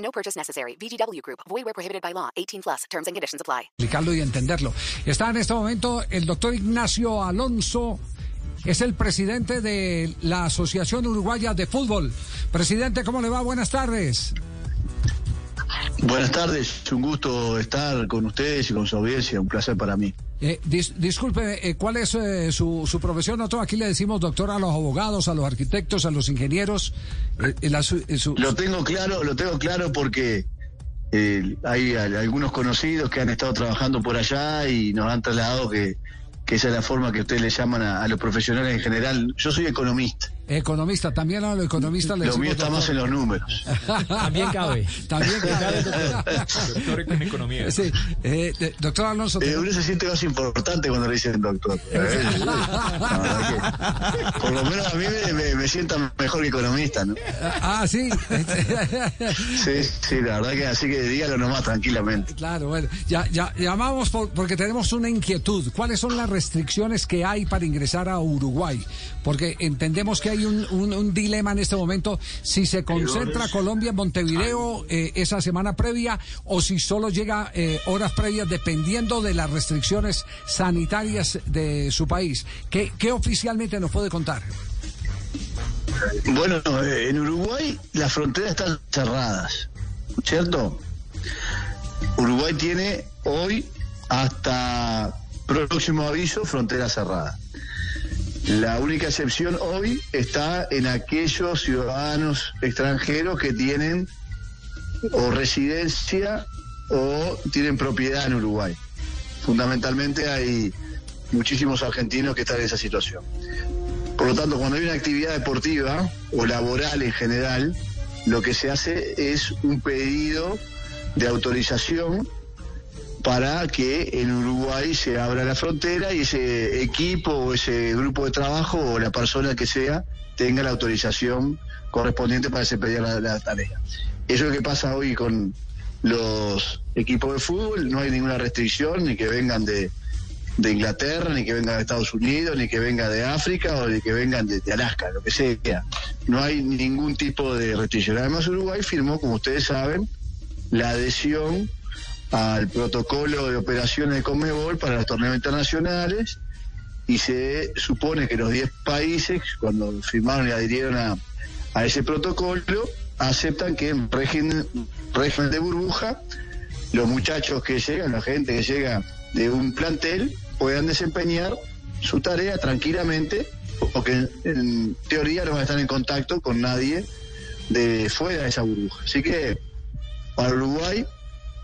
No purchase necessary. VGW Group. Void where prohibited by law. 18 plus. Terms and conditions apply. Explicarlo y entenderlo. Está en este momento el doctor Ignacio Alonso. Es el presidente de la Asociación Uruguaya de Fútbol. Presidente, ¿cómo le va? Buenas tardes. Buenas tardes, es un gusto estar con ustedes y con su audiencia, un placer para mí. Eh, dis- disculpe, eh, ¿cuál es eh, su, su profesión? Nosotros aquí le decimos doctor a los abogados, a los arquitectos, a los ingenieros. Eh, eh, eh, Lo tengo claro, lo tengo claro porque hay al- algunos conocidos que han estado trabajando por allá y nos han trasladado que, esa es la forma que ustedes le llaman a los profesionales en general. Yo soy economista, economista, también a los economistas le lo mío está más en los números. También cabe. También cabe. Doctor en economía. Sí, eh, de- doctor Alonso. Eh, uno se siente más importante cuando le dicen doctor. Eh, por lo menos a mí me, me, me sienta mejor que economista, ¿no? Ah, sí. Sí, sí, la verdad que así que dígalo nomás tranquilamente. Claro, bueno, ya, ya llamamos por- porque tenemos una inquietud. ¿Cuáles son las restricciones que hay para ingresar a Uruguay? Porque entendemos que hay un, un- un dilema en este momento si se concentra Colombia en Montevideo eh, esa semana previa o si solo llega eh, horas previas dependiendo de las restricciones sanitarias de su país. ¿Qué, qué oficialmente nos puede contar? Bueno, eh, en Uruguay las fronteras están cerradas, ¿cierto? Uruguay tiene hoy hasta próximo aviso frontera cerrada. La única excepción hoy está en aquellos ciudadanos extranjeros que tienen o residencia o tienen propiedad en Uruguay. Fundamentalmente hay muchísimos argentinos que están en esa situación. Por lo tanto, cuando hay una actividad deportiva o laboral en general, lo que se hace es un pedido de autorización para que en Uruguay se abra la frontera y ese equipo o ese grupo de trabajo o la persona que sea tenga la autorización correspondiente para desempeñar la, la tarea. Eso es lo que pasa hoy con los equipos de fútbol, no hay ninguna restricción, ni que vengan de, de Inglaterra, ni que vengan de Estados Unidos, ni que vengan de África o ni que vengan de, de Alaska, lo que sea. No hay ningún tipo de restricción. Además, Uruguay firmó, como ustedes saben, la adhesión al protocolo de operaciones de Conmebol para los torneos internacionales y se supone que los 10 países, cuando firmaron y adhirieron a, a ese protocolo, aceptan que en régimen, régimen de burbuja los muchachos que llegan, la gente que llega de un plantel, puedan desempeñar su tarea tranquilamente, porque en, en teoría no van a estar en contacto con nadie de fuera de esa burbuja. Así que para Uruguay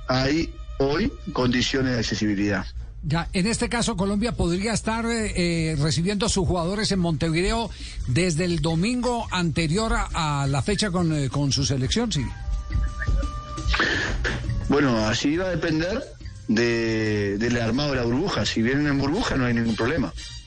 hay hoy condiciones de accesibilidad. Ya, en este caso, Colombia podría estar eh, eh, recibiendo a sus jugadores en Montevideo desde el domingo anterior a, a la fecha con, eh, con su selección, sí. Bueno, así va a depender de, del armado de la burbuja. Si vienen en burbuja no hay ningún problema.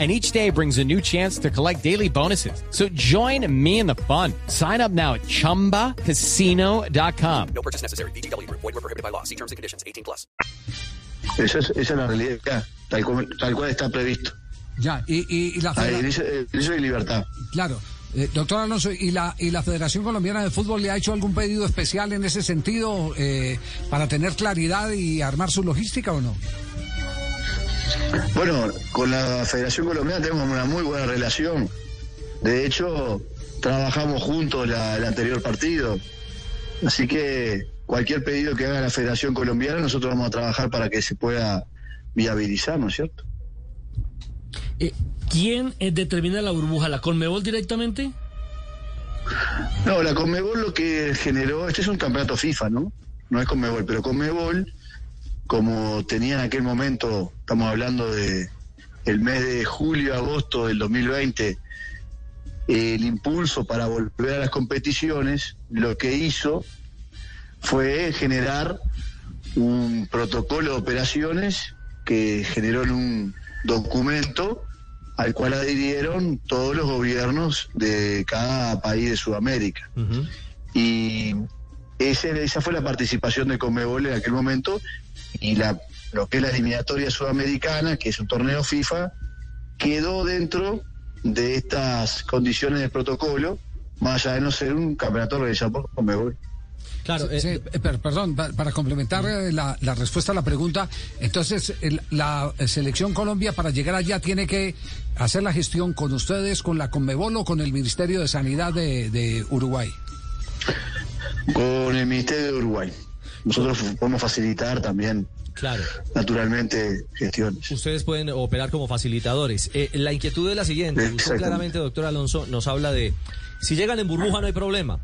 And each day brings a new chance to collect daily bonuses. So join me in the fun. Sign up now at chumbacasino.com. No purchase necessary. VGW Group. Void where prohibited by law. See terms and conditions. 18 plus. Esa es, esa es la realidad, tal cual, tal cual está previsto. Ya, y, y- y la Ahí, hay libertad. claro, eh, doctor Alonso, ¿y la, ¿y la Federación Colombiana de Fútbol le ha hecho algún pedido especial en ese sentido eh, para tener claridad y armar su logística o no? Bueno, con la Federación Colombiana tenemos una muy buena relación. De hecho, trabajamos juntos la- el anterior partido. Así que cualquier pedido que haga la Federación Colombiana, nosotros vamos a trabajar para que se pueda viabilizar, ¿no es cierto? Eh, ¿Quién eh, determina la burbuja? ¿La Conmebol directamente? No, la Conmebol lo que generó, este es un campeonato FIFA, ¿no? No es Conmebol, pero Conmebol, como tenía en aquel momento, estamos hablando de el mes de julio, agosto del 2020, el impulso para volver a las competiciones, lo que hizo fue generar un protocolo de operaciones que generó en un documento al cual adhirieron todos los gobiernos de cada país de Sudamérica. Y ese, esa fue la participación de Conmebol en aquel momento y la, lo que es la eliminatoria sudamericana, que es un torneo FIFA, quedó dentro de estas condiciones del protocolo, más allá de no ser un campeonato organizado por Conmebol. Claro, eh, eh, perdón, para complementar eh, la, respuesta a la pregunta, entonces la selección Colombia para llegar allá tiene que hacer la gestión con ustedes, con la Conmebol o con el Ministerio de Sanidad de, Uruguay. Con el Ministerio de Uruguay. Nosotros podemos facilitar también Claro. Naturalmente, gestiones. Ustedes pueden operar como facilitadores. la inquietud es la siguiente. Usted claramente, doctor Alonso, nos habla de si llegan en burbuja no hay problema.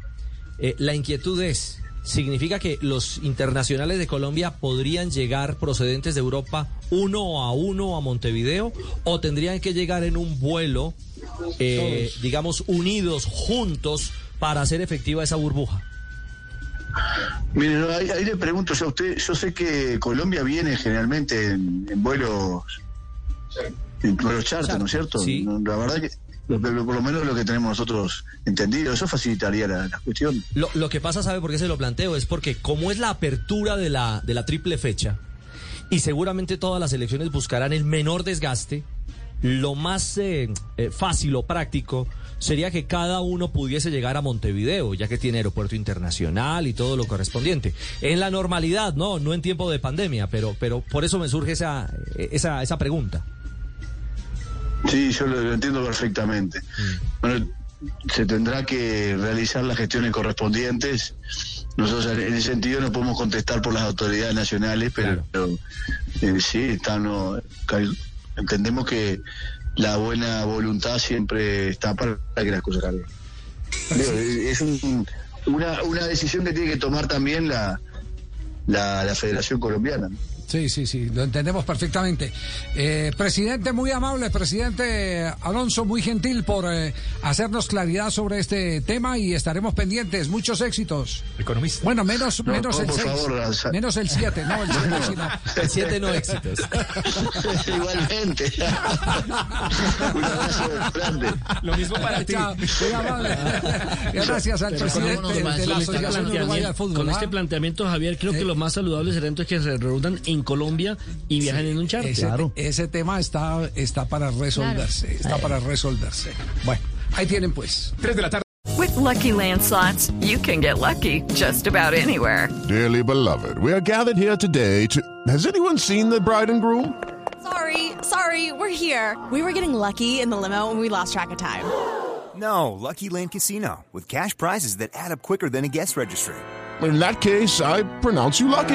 la inquietud es, significa que los internacionales de Colombia podrían llegar procedentes de Europa uno a uno a Montevideo o tendrían que llegar en un vuelo, eh, digamos, unidos, juntos, para hacer efectiva esa burbuja. Mire, ahí, le pregunto yo a usted, yo sé que Colombia viene generalmente en, vuelos, en vuelos charter, ¿no es cierto? Sí. La verdad que por lo menos lo que tenemos nosotros entendido, eso facilitaría la, cuestión. Lo, lo, que pasa, ¿sabe por qué se lo planteo? Es porque como es la apertura de la, de la triple fecha, y seguramente todas las elecciones buscarán el menor desgaste, lo más eh, eh, fácil o práctico sería que cada uno pudiese llegar a Montevideo, ya que tiene aeropuerto internacional y todo lo correspondiente. En la normalidad, no, no en tiempo de pandemia, pero, pero por eso me surge esa, esa, esa pregunta. Sí, yo lo, entiendo perfectamente. Mm. Bueno, se tendrá que realizar las gestiones correspondientes. Nosotros en ese sentido no podemos contestar por las autoridades nacionales, pero, eh, sí, está, no, entendemos que la buena voluntad siempre está para que las cosas cambien. Es una, una decisión que tiene que tomar también la, la Federación Colombiana. Sí, sí, sí, lo entendemos perfectamente. Eh, presidente, muy amable, presidente Alonso, muy gentil por eh, hacernos claridad sobre este tema y estaremos pendientes. Muchos éxitos. Economista. Bueno, menos, menos el 6. Menos el 7, no, el 7 no. El 7 no éxitos. Igualmente. Un abrazo grande. Lo mismo para ti. muy amable. Gracias al presidente de la este Asociación Uruguaya de Fútbol. Con este ¿ah? planteamiento, Javier, creo que lo más saludable será entonces que se reúnan en Colombia y viajan en un charter. Ese, claro. ese tema está, está para resolverse, claro. está para resolverse. Bueno, ahí tienen pues. Tres de la tarde. With lucky landslots, you can get lucky just about anywhere. Dearly beloved, we are gathered here today to. Has anyone seen the bride and groom? Sorry, sorry, we're here. We were getting lucky in the limo and we lost track of time. No, Lucky Land Casino, with cash prizes that add up quicker than a guest registry. In that case, I pronounce you lucky.